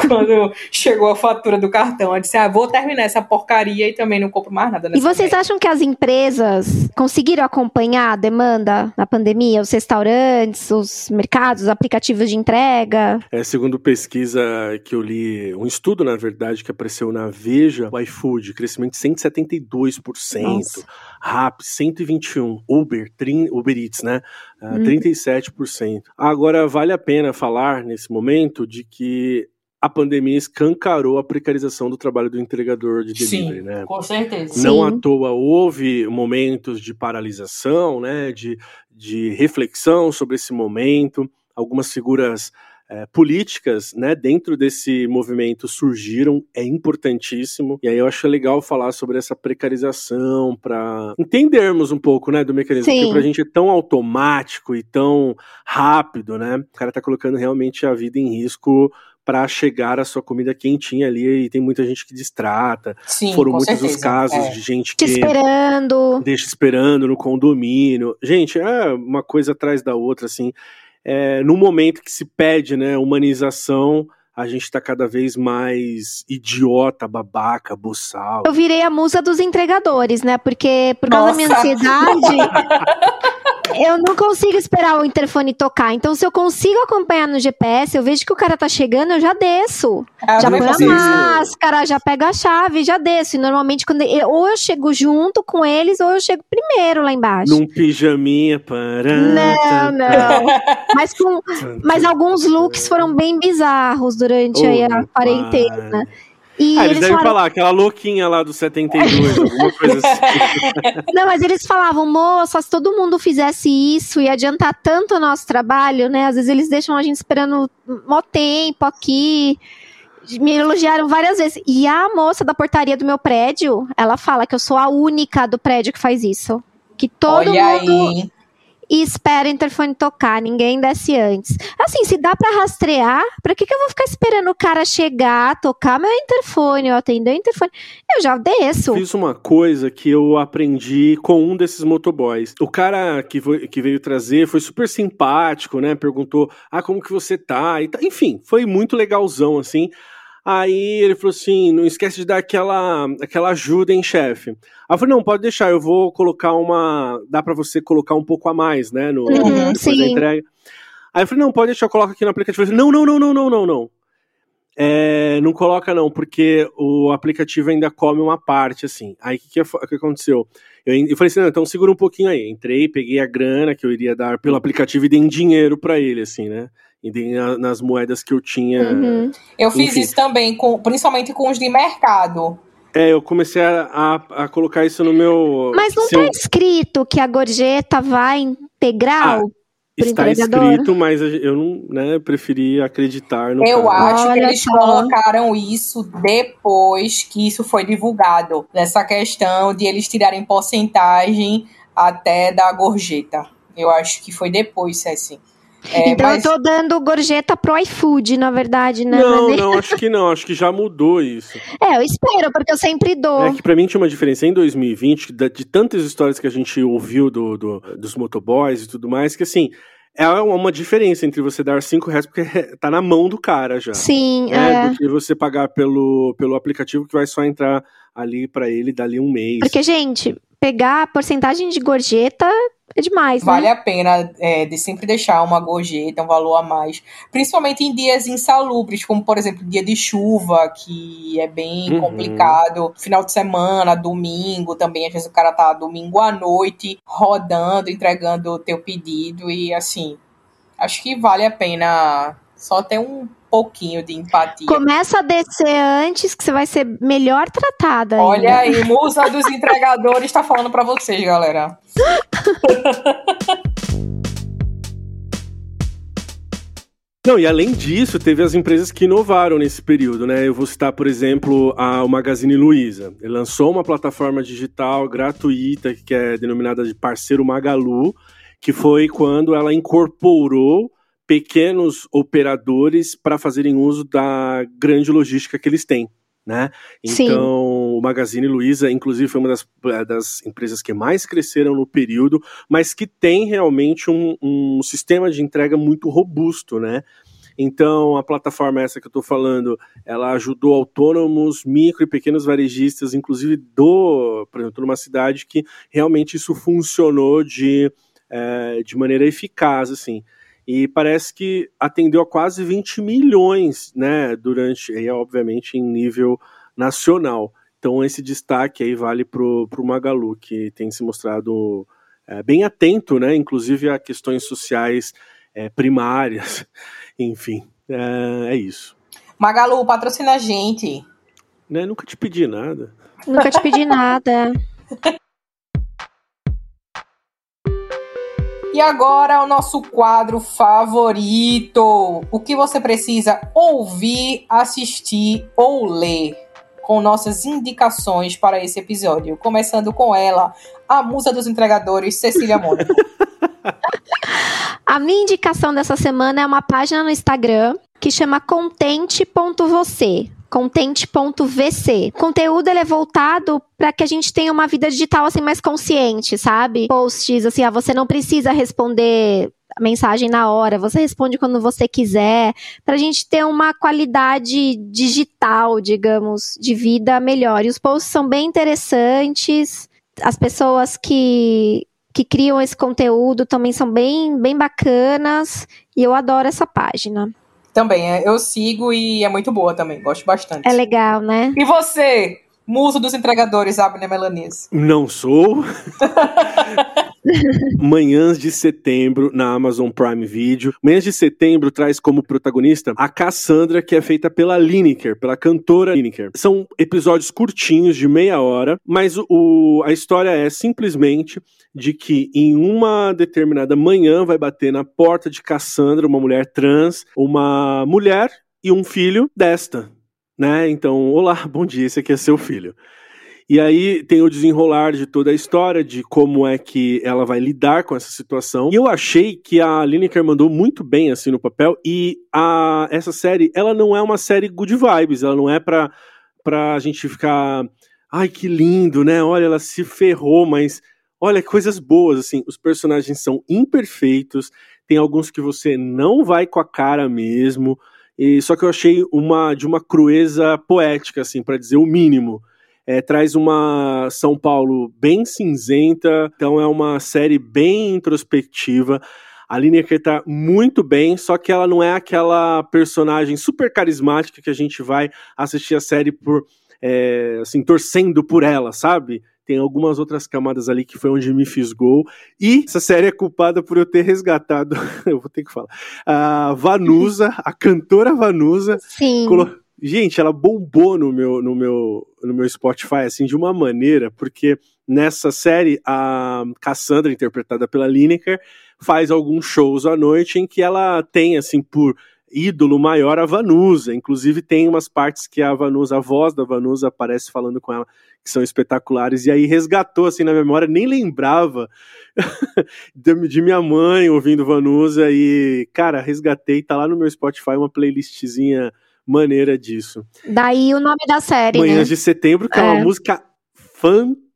quando chegou a fatura do cartão. Eu disse, ah, vou terminar essa porcaria e também não compro mais nada. E vocês acham que as empresas conseguiram acompanhar a demanda na pandemia? Os restaurantes, os mercados, os aplicativos de entrega? É, segundo pesquisa que eu li, um estudo, na verdade, que apareceu na Veja, o iFood de crescimento de 172%, Nossa. Rap 121%, Uber, trin, Uber Eats, né? Uh, hum. 37%. Agora, vale a pena falar nesse momento de que a pandemia escancarou a precarização do trabalho do entregador de delivery, Sim, né? Com certeza. Não Sim. à toa houve momentos de paralisação, né? De, de reflexão sobre esse momento. Algumas figuras é, políticas, né, dentro desse movimento surgiram, é importantíssimo. E aí eu acho legal falar sobre essa precarização para entendermos um pouco, né, do mecanismo. Sim. Porque pra gente é tão automático e tão rápido, né? O cara tá colocando realmente a vida em risco para chegar a sua comida quentinha ali e tem muita gente que distrata. Sim, Foram muitos certeza. os casos é. de gente que esperando. deixa esperando no condomínio. Gente, é uma coisa atrás da outra assim é, no momento que se pede né, humanização, a gente está cada vez mais idiota, babaca, boçal. Eu virei a musa dos entregadores, né? Porque por causa Nossa. da minha ansiedade. (laughs) eu não consigo esperar o interfone tocar. Então, se eu consigo acompanhar no GPS, eu vejo que o cara tá chegando, eu já desço. Ah, já põe a máscara, já pego a chave, já desço. E normalmente, quando eu, ou eu chego junto com eles, ou eu chego primeiro lá embaixo. Num pijaminha, para. Não, não. mas, com, mas alguns looks foram bem bizarros durante oh, aí a quarentena. Pai. E ah, eles, eles devem falaram... falar, aquela louquinha lá do 72, (laughs) alguma coisa assim. (laughs) Não, mas eles falavam, moça, se todo mundo fizesse isso, ia adiantar tanto o nosso trabalho, né? Às vezes eles deixam a gente esperando mó tempo aqui. Me elogiaram várias vezes. E a moça da portaria do meu prédio, ela fala que eu sou a única do prédio que faz isso. Que todo Olha mundo aí. Espera o interfone tocar, ninguém desce antes. Assim, se dá pra rastrear, pra que, que eu vou ficar esperando o cara chegar, tocar meu interfone, eu atender o interfone? Eu já desço. Fiz uma coisa que eu aprendi com um desses motoboys. O cara que, foi- que veio trazer foi super simpático, né? Perguntou, ah, como que você tá? E tá- Enfim, foi muito legalzão, assim. Aí ele falou assim, não esquece de dar aquela, aquela ajuda, hein, chefe? Aí eu falei, não, pode deixar, eu vou colocar uma... Dá pra você colocar um pouco a mais, né? No, Uhum, depois da sim. entrega. Aí eu falei, não, pode deixar, eu coloco aqui no aplicativo. Ele falou, não, não, não, não, não, não, não. É, não coloca não, porque o aplicativo ainda come uma parte, assim. Aí o que, que, que aconteceu? Eu, eu falei assim, não, então segura um pouquinho aí. Entrei, peguei a grana que eu iria dar pelo aplicativo e dei em dinheiro pra ele, assim, né? E dei nas moedas que eu tinha. Uhum. Eu fiz Enfim. isso também, com, principalmente com os de mercado. É, eu comecei a, a, a colocar isso no meu. Mas não se eu- tá escrito que a gorjeta vai integral? pro Está escrito, mas eu não, né, preferi acreditar no Eu cara. acho que Olha eles só. colocaram isso depois que isso foi divulgado. Nessa questão de eles tirarem porcentagem até da gorjeta. Eu acho que foi depois, se é. É, então mas eu tô dando gorjeta pro iFood, na verdade, né? Não, não, acho que não, acho que já mudou isso. É, eu espero, porque eu sempre dou. É que pra mim tinha uma diferença em 2020, da- de tantas histórias que a gente ouviu do, do- dos motoboys e tudo mais, que assim, é uma diferença entre você dar 5 reais, porque tá na mão do cara já. Sim, né, é. Do que você pagar pelo, pelo aplicativo que vai só entrar ali pra ele dali um mês. Porque, gente, pegar a porcentagem de gorjeta é demais, vale né? a pena é, de sempre deixar uma gorjeta, um valor a mais. Principalmente em dias insalubres, como por exemplo dia de chuva, que é bem Uhum. complicado. Final de semana, domingo também. Às vezes o cara tá domingo à noite rodando, entregando o teu pedido. E assim, acho que vale a pena só ter um pouquinho de empatia. Começa a descer antes, que você vai ser melhor tratada. ainda. Olha aí, (laughs) musa dos entregadores tá falando pra vocês, galera. (laughs) Não, e além disso, teve as empresas que inovaram nesse período, né? Eu vou citar, por exemplo, a, o Magazine Luiza. Ele lançou uma plataforma digital gratuita que é denominada de Parceiro Magalu, que foi quando ela incorporou pequenos operadores para fazerem uso da grande logística que eles têm. Né? Sim. Então, o Magazine Luiza, inclusive, foi uma das, das empresas que mais cresceram no período, mas que tem realmente um, um sistema de entrega muito robusto, né? Então, a plataforma essa que eu estou falando, ela ajudou autônomos, micro e pequenos varejistas, inclusive do, por exemplo, numa cidade que realmente isso funcionou de, é, de maneira eficaz, assim. E parece que atendeu a quase 20 milhões, né, durante, aí, obviamente, em nível nacional. Então, esse destaque aí vale para o Magalu, que tem se mostrado é, bem atento, né, inclusive a questões sociais é, primárias. (laughs) Enfim, é, é, isso. Magalu, patrocina a gente. Né, nunca te pedi nada. Nunca te pedi nada. (laughs) E agora o nosso quadro favorito. O que você precisa ouvir, assistir ou ler? Com nossas indicações para esse episódio. Começando com ela, a musa dos entregadores, Cecília Mônica. (laughs) A minha indicação dessa semana é uma página no Instagram que chama contente.você. Contente.vc. O conteúdo ele é voltado para que a gente tenha uma vida digital assim mais consciente, sabe? Posts assim, ah, você não precisa responder a mensagem na hora, você responde quando você quiser, para a gente ter uma qualidade digital, digamos, de vida melhor. E os posts são bem interessantes. As pessoas que que criam esse conteúdo também são bem, bem bacanas e eu adoro essa página. Também, é, eu sigo e é muito boa também, gosto bastante. É legal, né? E você, muso dos entregadores, Abner Melanese? Não sou. (laughs) Manhãs de Setembro na Amazon Prime Video. Manhãs de Setembro traz como protagonista a Cassandra, que é feita pela Lineker, pela cantora Lineker. São episódios curtinhos, de meia hora, mas o, a história é simplesmente de que em uma determinada manhã vai bater na porta de Cassandra, uma mulher trans, uma mulher e um filho desta. Né? Então, olá, (laughs) bom dia, esse aqui é seu filho. E aí tem o desenrolar de toda a história, de como é que ela vai lidar com essa situação. E eu achei que a Lineker mandou muito bem assim no papel. E a, essa série, ela não é uma série good vibes, ela não é pra, pra gente ficar. Ai, que lindo, né? Olha, ela se ferrou, mas olha, coisas boas, assim. Os personagens são imperfeitos, tem alguns que você não vai com a cara mesmo. E, só que eu achei uma de uma crueza poética, assim, para dizer o mínimo. É, traz uma São Paulo bem cinzenta, então é uma série bem introspectiva. A Lineker tá muito bem, só que ela não é aquela personagem super carismática que a gente vai assistir a série por, é, assim, torcendo por ela, sabe? Tem algumas outras camadas ali que foi onde me fisgou. E essa série é culpada por eu ter resgatado, (laughs) eu vou ter que falar, a Vanusa, a cantora Vanusa. Sim. Colo Gente, ela bombou no meu, no meu, no meu Spotify, assim, de uma maneira, porque nessa série, a Cassandra, interpretada pela Lineker, faz alguns shows à noite em que ela tem, assim, por ídolo maior a Vanusa. Inclusive, tem umas partes que a Vanusa, a voz da Vanusa aparece falando com ela, que são espetaculares, e aí resgatou, assim, na memória, nem lembrava (laughs) de minha mãe ouvindo Vanusa, e, cara, resgatei, tá lá no meu Spotify uma playlistzinha maneira disso. Daí o nome da série, Manhãs né? de Setembro, que é. é uma música fantástica.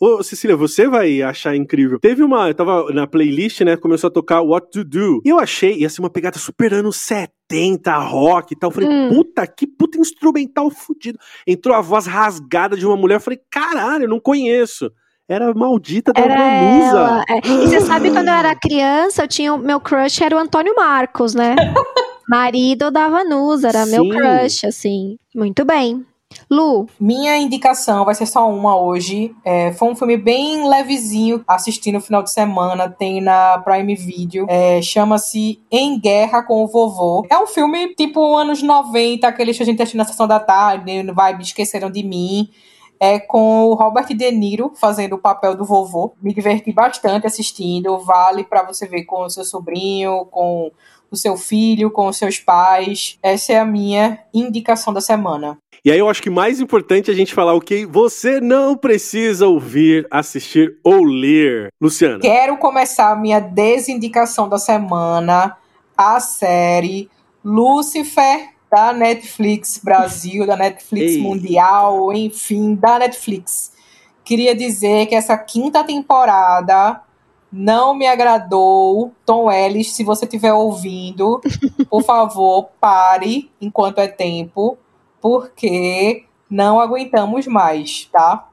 Ô, Cecília, você vai achar incrível. Teve uma, eu tava na playlist, né, começou a tocar What to Do. E eu achei, ia ser uma pegada super anos 70, rock e tal. Eu falei, hum. puta, que puta instrumental fudido. Entrou a voz rasgada de uma mulher, eu falei, caralho, eu não conheço era maldita da Vanusa. É. E você sabe, quando eu era criança, eu tinha, meu crush era o Antônio Marcos, né? (laughs) Marido da Vanusa, era Sim. meu crush, assim. Muito bem. Lu. Minha indicação vai ser só uma hoje. É, foi um filme bem levezinho, assisti no final de semana, tem na Prime Video. É, Chama-se Em Guerra com o Vovô. É um filme tipo anos 90, aqueles que a gente assistiu na sessão da tarde, vibe Esqueceram de Mim. É com o Robert De Niro fazendo o papel do vovô. Me diverti bastante assistindo. Vale para você ver com o seu sobrinho, com o seu filho, com os seus pais. Essa é a minha indicação da semana. E aí eu acho que mais importante é a gente falar o que você não precisa ouvir, assistir ou ler. Luciana. Quero começar a minha desindicação da semana, a série Lucifer da Netflix Brasil, da Netflix Ei. Mundial, enfim, da Netflix. Queria dizer que essa quinta temporada não me agradou. Tom Ellis, se você estiver ouvindo, por favor, pare enquanto é tempo, porque não aguentamos mais, tá?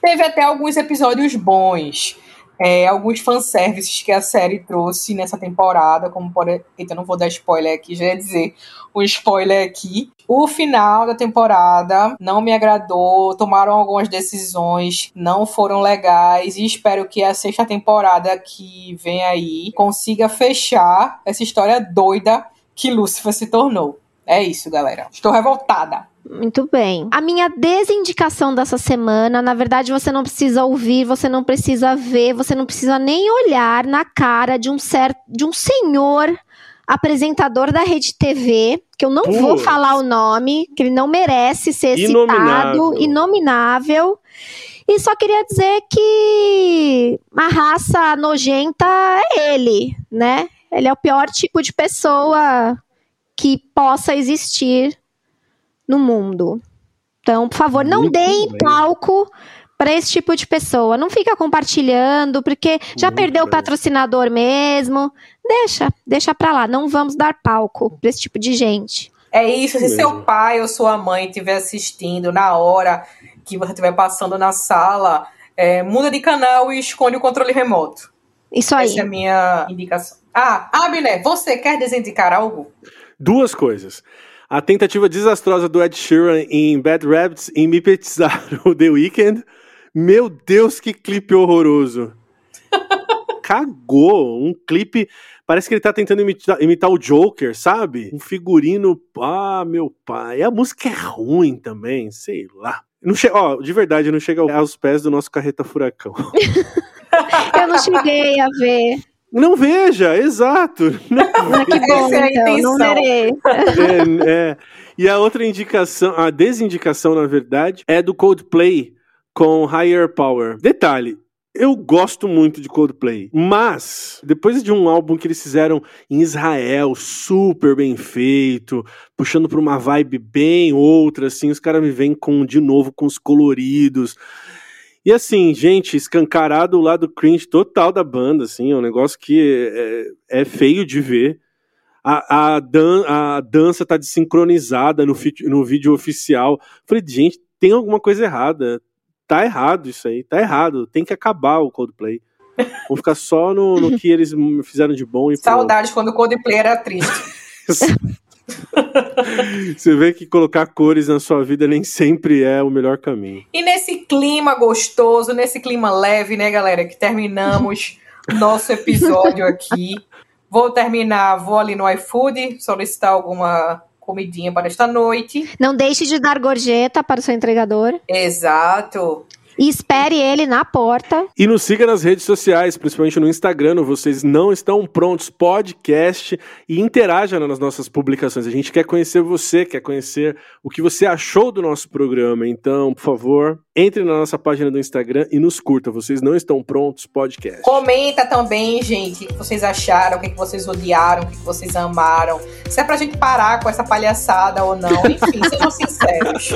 Teve até alguns episódios bons. É, alguns fanservices que a série trouxe nessa temporada, como por Eita, não vou dar spoiler aqui, já ia dizer um spoiler aqui. O final da temporada não me agradou, tomaram algumas decisões, não foram legais, e espero que a sexta temporada que vem aí consiga fechar essa história doida que Lúcifer se tornou. É isso, galera. Estou revoltada. Muito bem. A minha desindicação dessa semana, na verdade, você não precisa ouvir, você não precisa ver, você não precisa nem olhar na cara de um certo, de um senhor apresentador da Rede TV, que eu não vou falar o nome, que ele não merece ser inominável. citado, inominável. E só queria dizer que a raça nojenta é ele, né? Ele é o pior tipo de pessoa que possa existir no mundo. Então, por favor, não Muito deem bem. palco para esse tipo de pessoa. Não fica compartilhando, porque já Muito perdeu bem. o patrocinador mesmo. Deixa, deixa para lá. Não vamos dar palco para esse tipo de gente. É isso. Se seu pai ou sua mãe estiver assistindo na hora que você estiver passando na sala, é, muda de canal e esconde o controle remoto. Isso aí. Essa é a minha indicação. Ah, Abner, você quer desindicar algo? Duas coisas. A tentativa desastrosa do Ed Sheeran em Bad Rabbits em mipetizar (laughs) o The Weeknd. Meu Deus, que clipe horroroso. (laughs) Cagou. Um clipe. Parece que ele tá tentando imitar, imitar, o Joker, sabe? Um figurino. Ah, meu pai. A música é ruim também, sei lá. Não che... Ó, de verdade, não chega aos pés do nosso carreta furacão. (laughs) Eu não cheguei a ver. Não veja, exato. (laughs) Não (laughs) Ah, que bom, Essa é a então, não é, é. E a outra indicação, a desindicação, na verdade, é do Coldplay com Higher Power. Detalhe. Eu gosto muito de Coldplay, mas depois de um álbum que eles fizeram em Israel, super bem feito, puxando pra uma vibe bem outra, assim, os caras me vêm com de novo com os coloridos. E assim, gente, escancarado o lado cringe total da banda, assim, é um negócio que é, é feio de ver. A, a, dan a dança tá desincronizada no, no vídeo oficial. Falei, gente, tem alguma coisa errada. Tá errado isso aí, tá errado. Tem que acabar o Coldplay. Vamos ficar só no, no que eles fizeram de bom e pronto. Saudades quando o Coldplay era triste. (laughs) (laughs) Você vê que colocar cores na sua vida nem sempre é o melhor caminho. E nesse clima gostoso, nesse clima leve, né, galera, que terminamos (laughs) nosso episódio aqui. Vou terminar, vou ali no iFood solicitar alguma comidinha para esta noite. Não deixe de dar gorjeta para o seu entregador. Exato. E espere ele na porta. E nos siga nas redes sociais, principalmente no Instagram, no Vocês Não Estão Prontos Podcast, e interaja nas nossas publicações. A gente quer conhecer você, quer conhecer o que você achou do nosso programa. Então, por favor, entre na nossa página do Instagram e nos curta. Vocês Não Estão Prontos Podcast. Comenta também, gente, o que vocês acharam, o que vocês odiaram, o que vocês amaram. Se é pra gente parar com essa palhaçada ou não. (laughs) Enfim, sejam sinceros.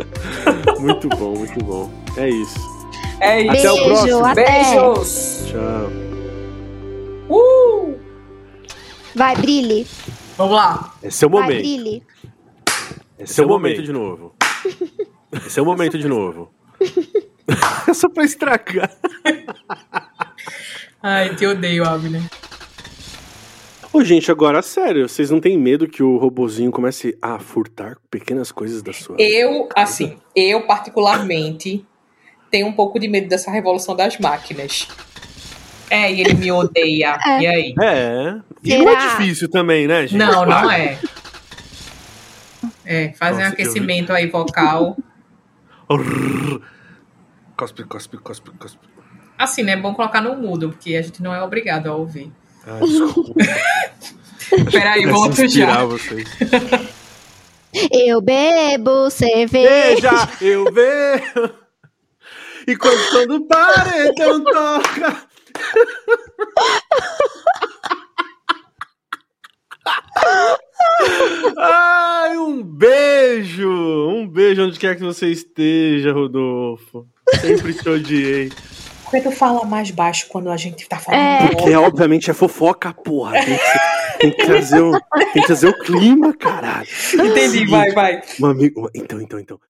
(laughs) Muito bom, muito bom. É isso. É isso. Até o Beijo, próximo. até. Beijos. Tchau. Uh! Vai, brilhe. Vamos lá. Esse é o Vai, momento. brilhe. Esse é o momento de novo. (laughs) Esse é o momento de novo. É (laughs) só pra estragar. Ai, te odeio, Abner. Ô, gente, agora, sério, vocês não têm medo que o robozinho comece a furtar pequenas coisas da sua Eu, assim, eu particularmente tenho um pouco de medo dessa revolução das máquinas. É, e ele me odeia. (laughs) É. E aí? É. E não é Será? difícil também, né, gente? Não, não é. É, fazer um Nossa, eu aquecimento aí vocal. Cospe, cospe, cospe, cospe. Assim, né? É bom colocar no mudo, porque a gente não é obrigado a ouvir. Ah, desculpa. (laughs) Peraí, volto já. vocês. Eu bebo cerveja. Veja, eu vejo. E quando o som do paredão toca. Ai, um beijo! Um beijo onde quer que você esteja, Rodolfo. Sempre te odiei. Por que tu fala mais baixo quando a gente tá falando? É. Porque, obviamente, é fofoca, porra. Tem que, tem que trazer o, tem que trazer o clima, caralho. Entendi, vai, vai. Um amigo. Então, então, então.